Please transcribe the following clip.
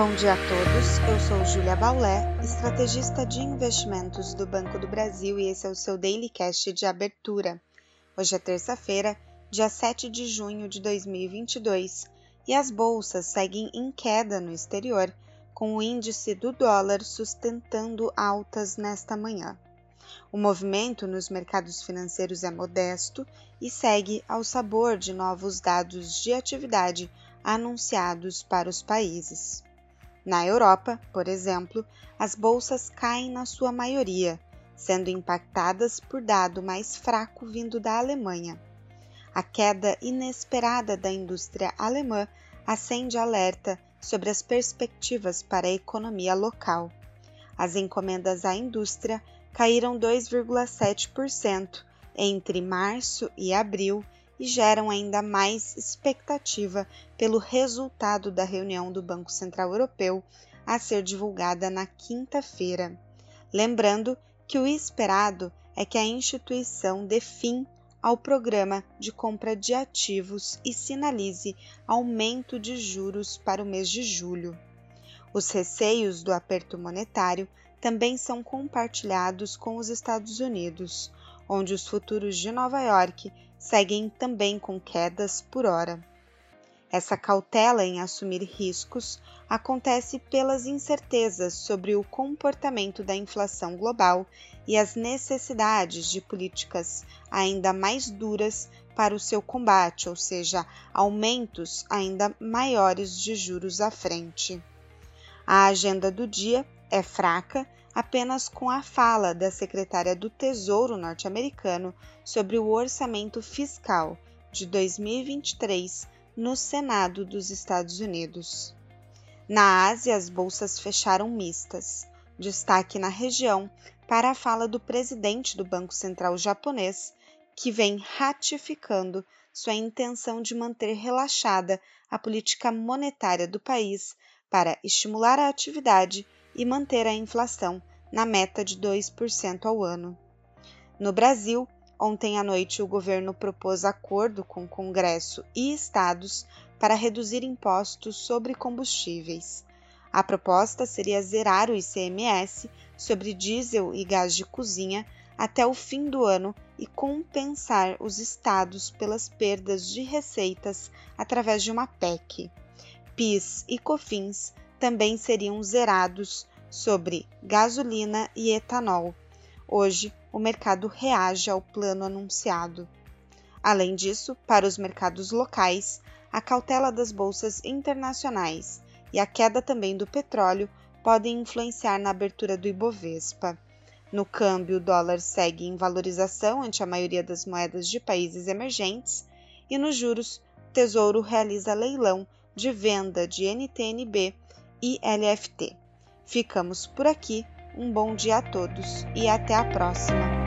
Bom dia a todos, eu sou Júlia Baulé, estrategista de investimentos do Banco do Brasil e esse é o seu Daily Cash de abertura. Hoje é terça-feira, dia 7 de junho de 2022 e as bolsas seguem em queda no exterior, com o índice do dólar sustentando altas nesta manhã. O movimento nos mercados financeiros é modesto e segue ao sabor de novos dados de atividade anunciados para os países. Na Europa, por exemplo, as bolsas caem na sua maioria, sendo impactadas por dado mais fraco vindo da Alemanha. A queda inesperada da indústria alemã acende alerta sobre as perspectivas para a economia local. As encomendas à indústria caíram 2,7% entre março e abril e geram ainda mais expectativa pelo resultado da reunião do Banco Central Europeu a ser divulgada na quinta-feira. Lembrando que o esperado é que a instituição dê fim ao programa de compra de ativos e sinalize aumento de juros para o mês de julho. Os receios do aperto monetário também são compartilhados com os Estados Unidos, onde os futuros de Nova York seguem também com quedas por hora. Essa cautela em assumir riscos acontece pelas incertezas sobre o comportamento da inflação global e as necessidades de políticas ainda mais duras para o seu combate, ou seja, aumentos ainda maiores de juros à frente. A agenda do dia é fraca apenas com a fala da secretária do Tesouro norte-americano sobre o orçamento fiscal de 2023 no Senado dos Estados Unidos. Na Ásia, as bolsas fecharam mistas. Destaque na região para a fala do presidente do Banco Central japonês, que vem ratificando sua intenção de manter relaxada a política monetária do país para estimular a atividade e manter a inflação na meta de 2% ao ano. No Brasil, ontem à noite o governo propôs acordo com Congresso e estados para reduzir impostos sobre combustíveis. A proposta seria zerar o ICMS sobre diesel e gás de cozinha até o fim do ano e compensar os estados pelas perdas de receitas através de uma PEC. PIS e COFINS também seriam zerados sobre gasolina e etanol. Hoje, o mercado reage ao plano anunciado. Além disso, para os mercados locais, a cautela das bolsas internacionais e a queda também do petróleo podem influenciar na abertura do Ibovespa. No câmbio, o dólar segue em valorização ante a maioria das moedas de países emergentes e nos juros, o Tesouro realiza leilão de venda de NTNB e LFT. Ficamos por aqui. Um bom dia a todos e até a próxima!